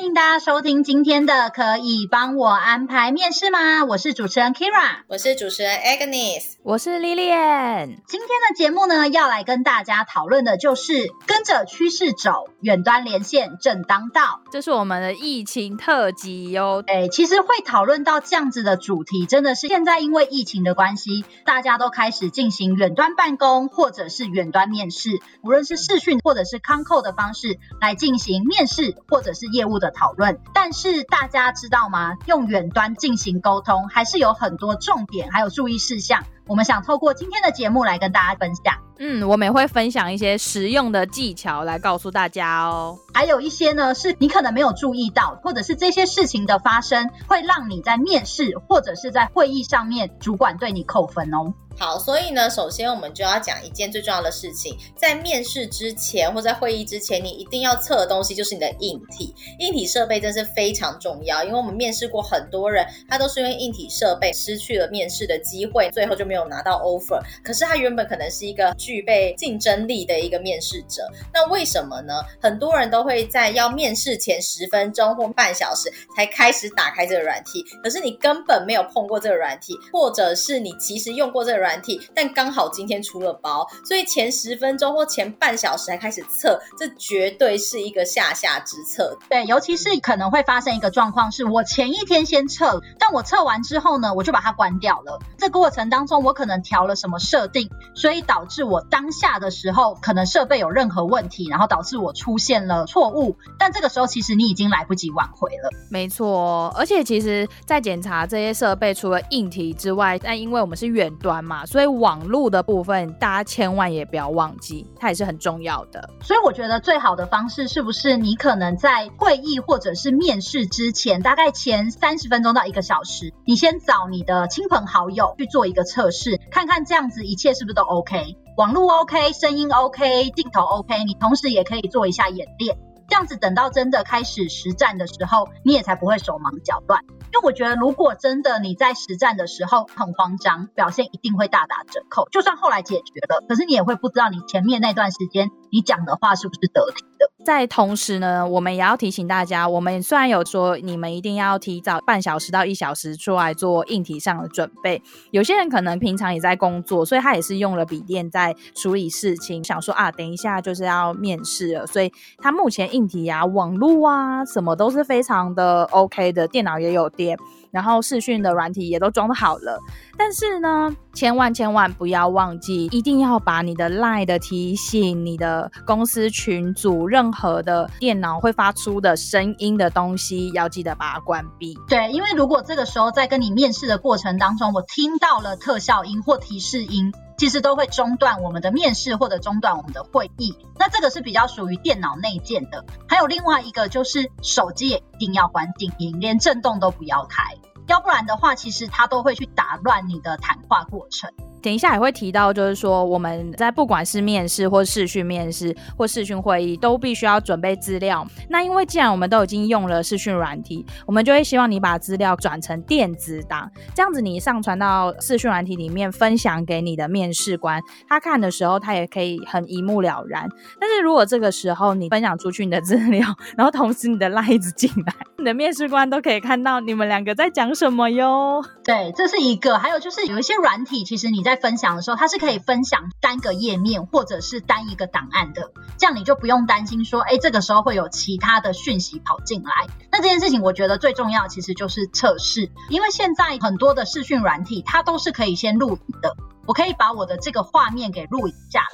欢迎大家收听今天的，可以帮我安排面试吗？我是主持人 Kira，我是主持人 Agnes，我是 Lilian。今天的节目呢，要来跟大家讨论的就是跟着趋势走，远端连线正当道。这是我们的疫情特辑哟。哎，其实会讨论到这样子的主题，真的是现在因为疫情的关系，大家都开始进行远端办公或者是远端面试，无论是视讯或者是 Concall 的方式来进行面试或者是业务的。讨论，但是大家知道吗？用远端进行沟通，还是有很多重点，还有注意事项。我们想透过今天的节目来跟大家分享。嗯，我们也会分享一些实用的技巧来告诉大家哦。还有一些呢，是你可能没有注意到，或者是这些事情的发生，会让你在面试或者是在会议上面，主管对你扣分哦。好，所以呢，首先我们就要讲一件最重要的事情，在面试之前或在会议之前，你一定要测的东西就是你的硬体。硬体设备真是非常重要，因为我们面试过很多人，他都是因为硬体设备失去了面试的机会，最后就没有有拿到 offer。可是他原本可能是一个具备竞争力的一个面试者，那为什么呢？很多人都会在要面试前十分钟或半小时才开始打开这个软体，可是你根本没有碰过这个软体，或者是你其实用过这个软体。但刚好今天出了包，所以前十分钟或前半小时才开始测，这绝对是一个下下之策。对，尤其是可能会发生一个状况，是我前一天先测，但我测完之后呢，我就把它关掉了。这过程当中，我可能调了什么设定，所以导致我当下的时候可能设备有任何问题，然后导致我出现了错误。但这个时候其实你已经来不及挽回了。没错，而且其实在检查这些设备，除了硬体之外，但因为我们是远端嘛。所以网络的部分，大家千万也不要忘记，它也是很重要的。所以我觉得最好的方式，是不是你可能在会议或者是面试之前，大概前三十分钟到一个小时，你先找你的亲朋好友去做一个测是，看看这样子一切是不是都 OK，网络 OK，声音 OK，镜头 OK，你同时也可以做一下演练。这样子等到真的开始实战的时候，你也才不会手忙脚乱。因为我觉得，如果真的你在实战的时候很慌张，表现一定会大打折扣。就算后来解决了，可是你也会不知道你前面那段时间你讲的话是不是得体的。在同时呢，我们也要提醒大家，我们虽然有说你们一定要提早半小时到一小时出来做硬体上的准备，有些人可能平常也在工作，所以他也是用了笔电在处理事情，想说啊，等一下就是要面试了，所以他目前硬体啊、网络啊什么都是非常的 OK 的，电脑也有电。然后视讯的软体也都装好了，但是呢，千万千万不要忘记，一定要把你的 LINE 的提醒、你的公司群组、任何的电脑会发出的声音的东西，要记得把它关闭。对，因为如果这个时候在跟你面试的过程当中，我听到了特效音或提示音，其实都会中断我们的面试或者中断我们的会议。那这个是比较属于电脑内建的。还有另外一个就是手机也一定要关静音，连震动都不要开。要不然的话，其实它都会去打乱你的谈话过程。等一下也会提到，就是说我们在不管是面试或视讯面试或视讯会议，都必须要准备资料。那因为既然我们都已经用了视讯软体，我们就会希望你把资料转成电子档，这样子你上传到视讯软体里面，分享给你的面试官，他看的时候他也可以很一目了然。但是如果这个时候你分享出去你的资料，然后同时你的赖子进来，你的面试官都可以看到你们两个在讲什么哟。对，这是一个。还有就是有一些软体，其实你在分享的时候，它是可以分享单个页面或者是单一个档案的，这样你就不用担心说，哎，这个时候会有其他的讯息跑进来。那这件事情，我觉得最重要其实就是测试，因为现在很多的视讯软体，它都是可以先录影的。我可以把我的这个画面给录影下来。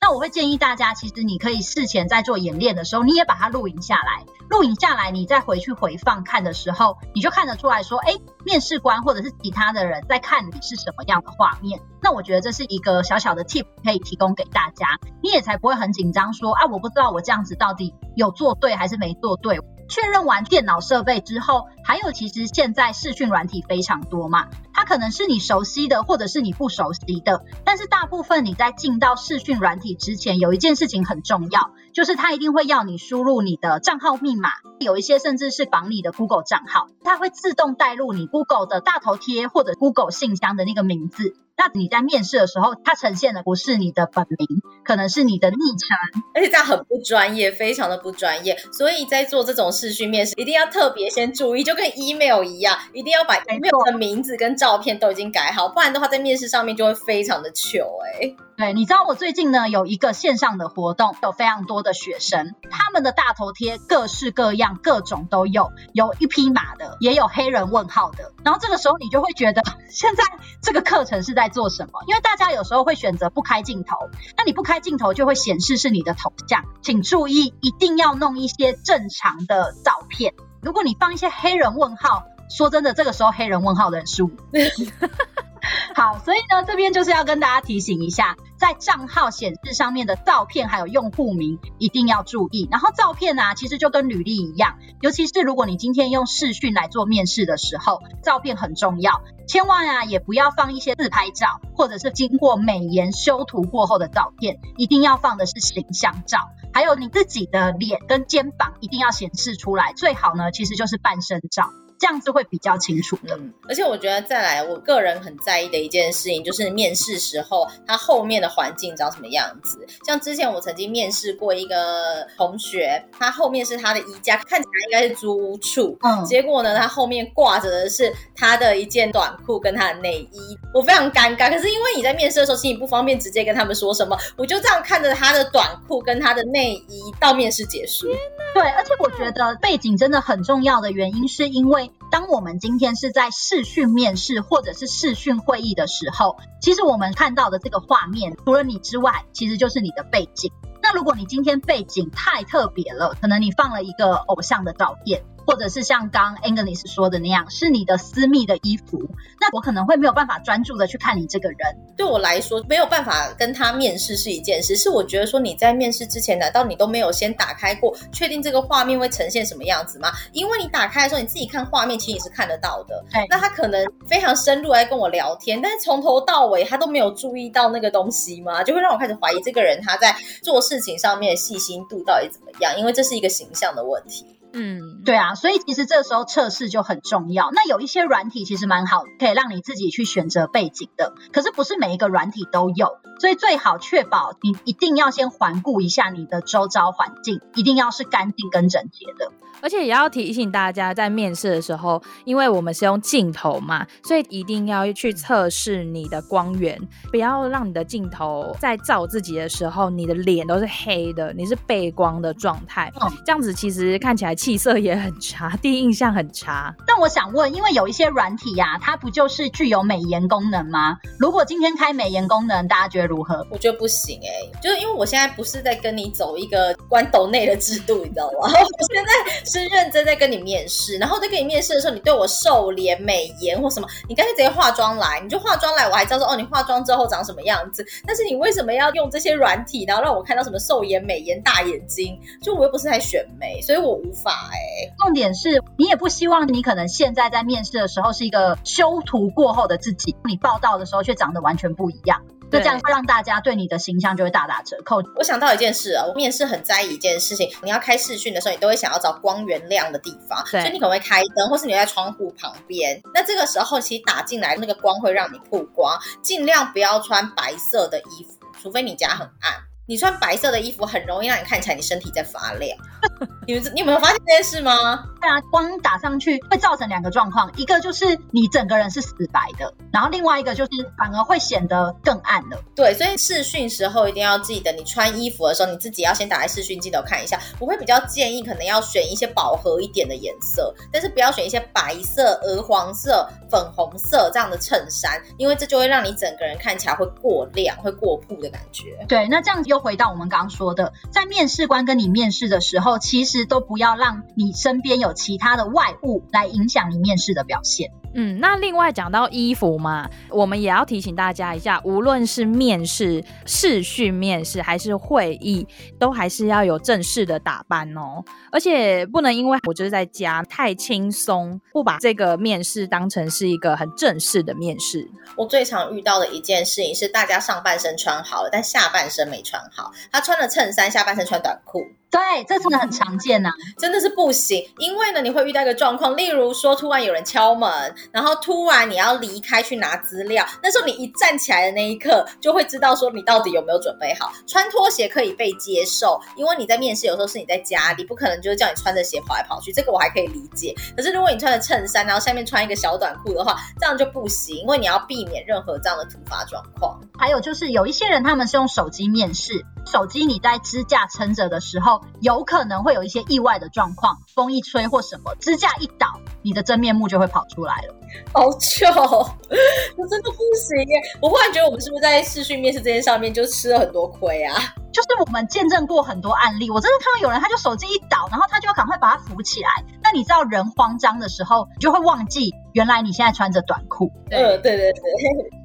那我会建议大家，其实你可以事前在做演练的时候，你也把它录影下来。录影下来，你再回去回放看的时候，你就看得出来说，哎，面试官或者是其他的人在看你是什么样的画面。那我觉得这是一个小小的 tip 可以提供给大家，你也才不会很紧张说，啊，我不知道我这样子到底有做对还是没做对。确认完电脑设备之后，还有其实现在视讯软体非常多嘛，它可能是你熟悉的，或者是你不熟悉的。但是大部分你在进到视讯软体之前，有一件事情很重要，就是它一定会要你输入你的账号密码，有一些甚至是绑你的 Google 账号，它会自动带入你 Google 的大头贴或者 Google 信箱的那个名字。那你在面试的时候，它呈现的不是你的本名，可能是你的昵称，而且这样很不专业，非常的不专业。所以在做这种视讯面试，一定要特别先注意，就跟 email 一样，一定要把 email 的名字跟照片都已经改好，不然的话在面试上面就会非常的糗哎、欸。对，你知道我最近呢有一个线上的活动，有非常多的学生，他们的大头贴各式各样，各种都有，有一匹马的，也有黑人问号的。然后这个时候你就会觉得，现在这个课程是在做什么？因为大家有时候会选择不开镜头，那你不开镜头就会显示是你的头像，请注意一定要弄一些正常的照片。如果你放一些黑人问号，说真的，这个时候黑人问号的人是我。好，所以呢，这边就是要跟大家提醒一下，在账号显示上面的照片还有用户名一定要注意。然后照片啊，其实就跟履历一样，尤其是如果你今天用视讯来做面试的时候，照片很重要，千万啊也不要放一些自拍照，或者是经过美颜修图过后的照片，一定要放的是形象照，还有你自己的脸跟肩膀一定要显示出来，最好呢其实就是半身照。这样子会比较清楚的，而且我觉得再来，我个人很在意的一件事情就是面试时候他后面的环境长什么样子。像之前我曾经面试过一个同学，他后面是他的衣架，看起来应该是租屋处，嗯，结果呢，他后面挂着的是他的一件短裤跟他的内衣，我非常尴尬。可是因为你在面试的时候，其实你不方便直接跟他们说什么，我就这样看着他的短裤跟他的内衣到面试结束。对，而且我觉得背景真的很重要的原因是因为。当我们今天是在视讯面试或者是视讯会议的时候，其实我们看到的这个画面，除了你之外，其实就是你的背景。那如果你今天背景太特别了，可能你放了一个偶像的照片。或者是像刚 Agnes 说的那样，是你的私密的衣服，那我可能会没有办法专注的去看你这个人。对我来说，没有办法跟他面试是一件事，是我觉得说你在面试之前，难道你都没有先打开过，确定这个画面会呈现什么样子吗？因为你打开的时候，你自己看画面，其实你是看得到的。对，那他可能非常深入来跟我聊天，但是从头到尾他都没有注意到那个东西吗？就会让我开始怀疑这个人他在做事情上面的细心度到底怎么样？因为这是一个形象的问题。嗯，对啊，所以其实这时候测试就很重要。那有一些软体其实蛮好，可以让你自己去选择背景的，可是不是每一个软体都有，所以最好确保你一定要先环顾一下你的周遭环境，一定要是干净跟整洁的。而且也要提醒大家，在面试的时候，因为我们是用镜头嘛，所以一定要去测试你的光源，不要让你的镜头在照自己的时候，你的脸都是黑的，你是背光的状态，嗯，这样子其实看起来气色也很差，第一印象很差。但我想问，因为有一些软体呀、啊，它不就是具有美颜功能吗？如果今天开美颜功能，大家觉得如何？我觉得不行哎、欸，就是因为我现在不是在跟你走一个关斗内的制度，你知道吗？我现在。是认真在跟你面试，然后在跟你面试的时候，你对我瘦脸美颜或什么，你干脆直接化妆来，你就化妆来，我还知道说哦，你化妆之后长什么样子。但是你为什么要用这些软体，然后让我看到什么瘦颜美颜大眼睛？就我又不是在选美，所以我无法哎、欸。重点是你也不希望你可能现在在面试的时候是一个修图过后的自己，你报道的时候却长得完全不一样。就这样会让大家对你的形象就会大打折扣。我想到一件事啊，我面试很在意一件事情，你要开视讯的时候，你都会想要找光源亮的地方，所以你可能会开灯，或是你在窗户旁边。那这个时候其实打进来那个光会让你曝光，尽量不要穿白色的衣服，除非你家很暗。你穿白色的衣服很容易让你看起来你身体在发亮。你们你有没有发现这件事吗？对啊，光打上去会造成两个状况，一个就是你整个人是死白的，然后另外一个就是反而会显得更暗了。对，所以试训时候一定要记得，你穿衣服的时候，你自己要先打开试训镜头看一下。我会比较建议，可能要选一些饱和一点的颜色，但是不要选一些白色、鹅黄色、粉红色这样的衬衫，因为这就会让你整个人看起来会过亮、会过曝的感觉。对，那这样子都回到我们刚刚说的，在面试官跟你面试的时候，其实都不要让你身边有其他的外物来影响你面试的表现。嗯，那另外讲到衣服嘛，我们也要提醒大家一下，无论是面试、视讯面试还是会议，都还是要有正式的打扮哦。而且不能因为我就是在家太轻松，不把这个面试当成是一个很正式的面试。我最常遇到的一件事情是，大家上半身穿好了，但下半身没穿好。他穿了衬衫，下半身穿短裤。对，这真的很常见呐、啊，真的是不行。因为呢，你会遇到一个状况，例如说，突然有人敲门，然后突然你要离开去拿资料，那时候你一站起来的那一刻，就会知道说你到底有没有准备好。穿拖鞋可以被接受，因为你在面试有时候是你在家里，不可能就是叫你穿着鞋跑来跑去，这个我还可以理解。可是如果你穿着衬衫，然后下面穿一个小短裤的话，这样就不行，因为你要避免任何这样的突发状况。还有就是有一些人他们是用手机面试，手机你在支架撑着的时候，有可能会有一些意外的状况，风一吹或什么，支架一倒，你的真面目就会跑出来了。好糗，我真的不行耶！我忽然觉得我们是不是在视讯面试这件上面就吃了很多亏啊？就是我们见证过很多案例，我真的看到有人他就手机一倒，然后他就要赶快把它扶起来。那你知道人慌张的时候，你就会忘记原来你现在穿着短裤。对、呃、对对对，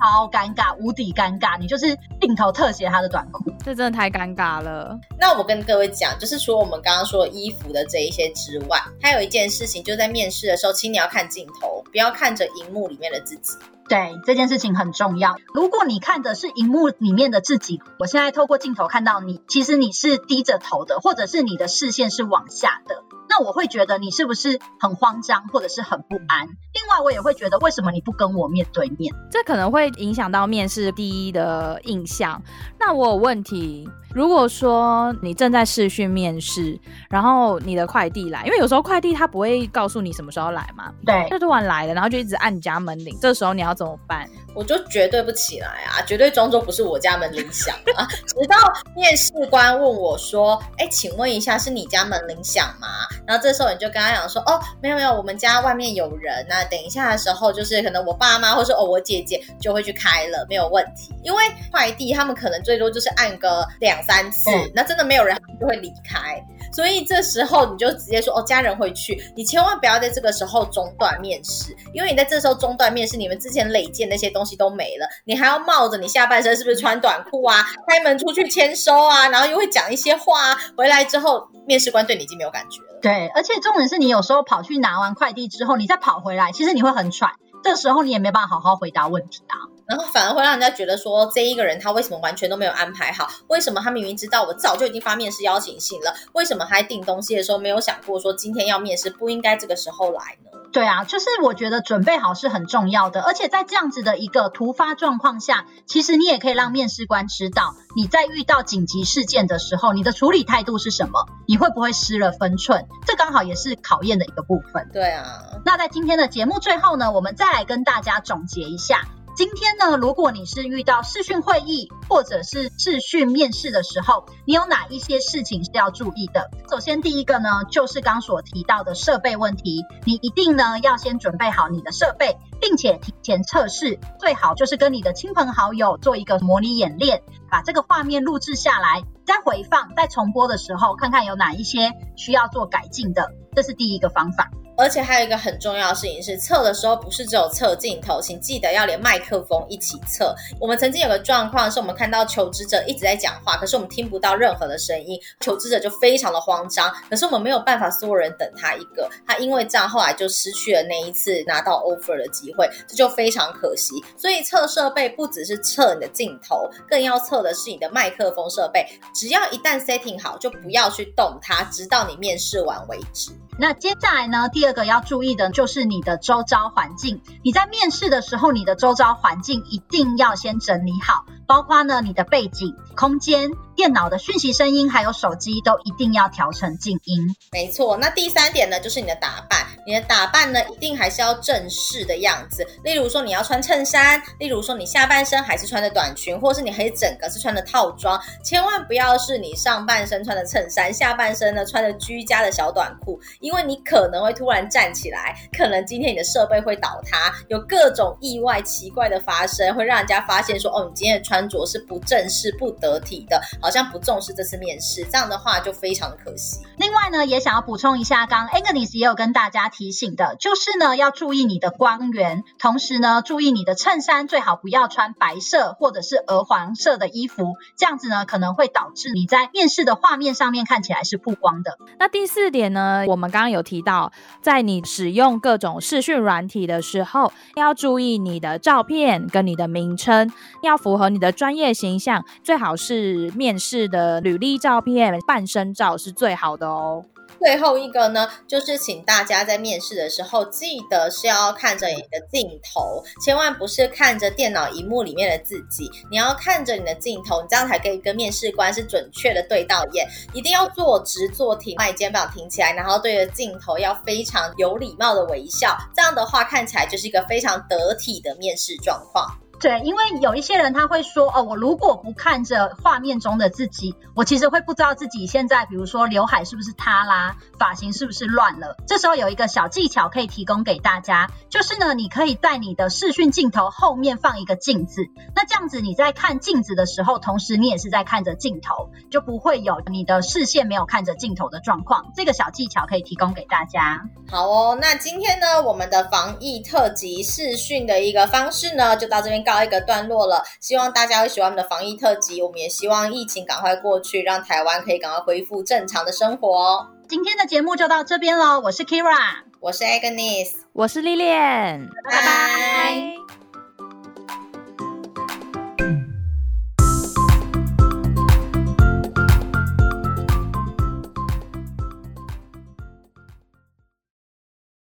超尴尬，无敌尴尬，你就是镜头特写他的短裤，这真的太尴尬了。那我跟各位讲，就是除了我们刚刚说衣服的这一些之外，还有一件事情，就在面试的时候，请你要看镜头，不要看着荧幕里面的自己。对，这件事情很重要。如果你看的是荧幕里面的自己，我现在透过镜头看到你，其实你是低着头的，或者是你的视线是往下的，那我会觉得你是不是很慌张，或者是很不安？另外，我也会觉得为什么你不跟我面对面？这可能会影响到面试第一的印象。那我有问题。如果说你正在试训面试，然后你的快递来，因为有时候快递他不会告诉你什么时候来嘛，对，就突然来了，然后就一直按你家门铃，这时候你要怎么办？我就绝对不起来啊，绝对装作不是我家门铃响啊，直到面试官问我说：“哎，请问一下，是你家门铃响吗？”然后这时候你就跟他讲说：“哦，没有没有，我们家外面有人，那等一下的时候，就是可能我爸妈或是哦我姐姐就会去开了，没有问题。因为快递他们可能最多就是按个两三次，嗯、那真的没有人就会离开。”所以这时候你就直接说哦，家人会去，你千万不要在这个时候中断面试，因为你在这时候中断面试，你们之前累积那些东西都没了，你还要冒着你下半身是不是穿短裤啊，开门出去签收啊，然后又会讲一些话啊，回来之后面试官对你已经没有感觉了。对，而且重点是你有时候跑去拿完快递之后，你再跑回来，其实你会很喘，这时候你也没办法好好回答问题啊。然后反而会让人家觉得说，这一个人他为什么完全都没有安排好？为什么他明明知道我早就已经发面试邀请信了？为什么还订东西的时候没有想过说今天要面试不应该这个时候来呢？对啊，就是我觉得准备好是很重要的，而且在这样子的一个突发状况下，其实你也可以让面试官知道你在遇到紧急事件的时候，你的处理态度是什么？你会不会失了分寸？这刚好也是考验的一个部分。对啊，那在今天的节目最后呢，我们再来跟大家总结一下。今天呢，如果你是遇到视讯会议或者是视讯面试的时候，你有哪一些事情是要注意的？首先，第一个呢，就是刚所提到的设备问题，你一定呢要先准备好你的设备，并且提前测试，最好就是跟你的亲朋好友做一个模拟演练，把这个画面录制下来，再回放、再重播的时候，看看有哪一些需要做改进的，这是第一个方法。而且还有一个很重要的事情是，测的时候不是只有测镜头，请记得要连麦克风一起测。我们曾经有个状况是，我们看到求职者一直在讲话，可是我们听不到任何的声音，求职者就非常的慌张。可是我们没有办法，所有人等他一个，他因为这样后来就失去了那一次拿到 offer 的机会，这就非常可惜。所以测设备不只是测你的镜头，更要测的是你的麦克风设备。只要一旦 setting 好，就不要去动它，直到你面试完为止。那接下来呢，第这个要注意的就是你的周遭环境。你在面试的时候，你的周遭环境一定要先整理好，包括呢你的背景、空间、电脑的讯息声音还有手机都一定要调成静音。没错，那第三点呢，就是你的打扮。你的打扮呢，一定还是要正式的样子。例如说，你要穿衬衫；例如说，你下半身还是穿的短裙，或是你可以整个是穿的套装。千万不要是你上半身穿的衬衫，下半身呢穿的居家的小短裤，因为你可能会突然站起来，可能今天你的设备会倒塌，有各种意外奇怪的发生，会让人家发现说，哦，你今天的穿着是不正式、不得体的，好像不重视这次面试。这样的话就非常的可惜。另外呢，也想要补充一下，刚 Agnes 也有跟大家提醒的，就是呢要注意你的光源，同时呢注意你的衬衫最好不要穿白色或者是鹅黄色的衣服，这样子呢可能会导致你在面试的画面上面看起来是曝光的。那第四点呢，我们刚刚有提到，在你使用各种视讯软体的时候，要注意你的照片跟你的名称要符合你的专业形象，最好是面试的履历照片、半身照是最好的哦。最后一个呢，就是请大家在面试的时候，记得是要看着你的镜头，千万不是看着电脑荧幕里面的自己，你要看着你的镜头，你这样才可以跟面试官是准确的对到眼。一定要坐直坐挺，把你肩膀挺起来，然后对着镜头要非常有礼貌的微笑，这样的话看起来就是一个非常得体的面试状况。对，因为有一些人他会说，哦，我如果不看着画面中的自己，我其实会不知道自己现在，比如说刘海是不是塌啦，发型是不是乱了。这时候有一个小技巧可以提供给大家，就是呢，你可以在你的视讯镜头后面放一个镜子，那这样子你在看镜子的时候，同时你也是在看着镜头，就不会有你的视线没有看着镜头的状况。这个小技巧可以提供给大家。好哦，那今天呢，我们的防疫特辑视讯的一个方式呢，就到这边。告一个段落了，希望大家会喜欢我们的防疫特辑。我们也希望疫情赶快过去，让台湾可以赶快恢复正常的生活哦。今天的节目就到这边喽，我是 Kira，我是 Agnes，我是 Lilian，拜拜。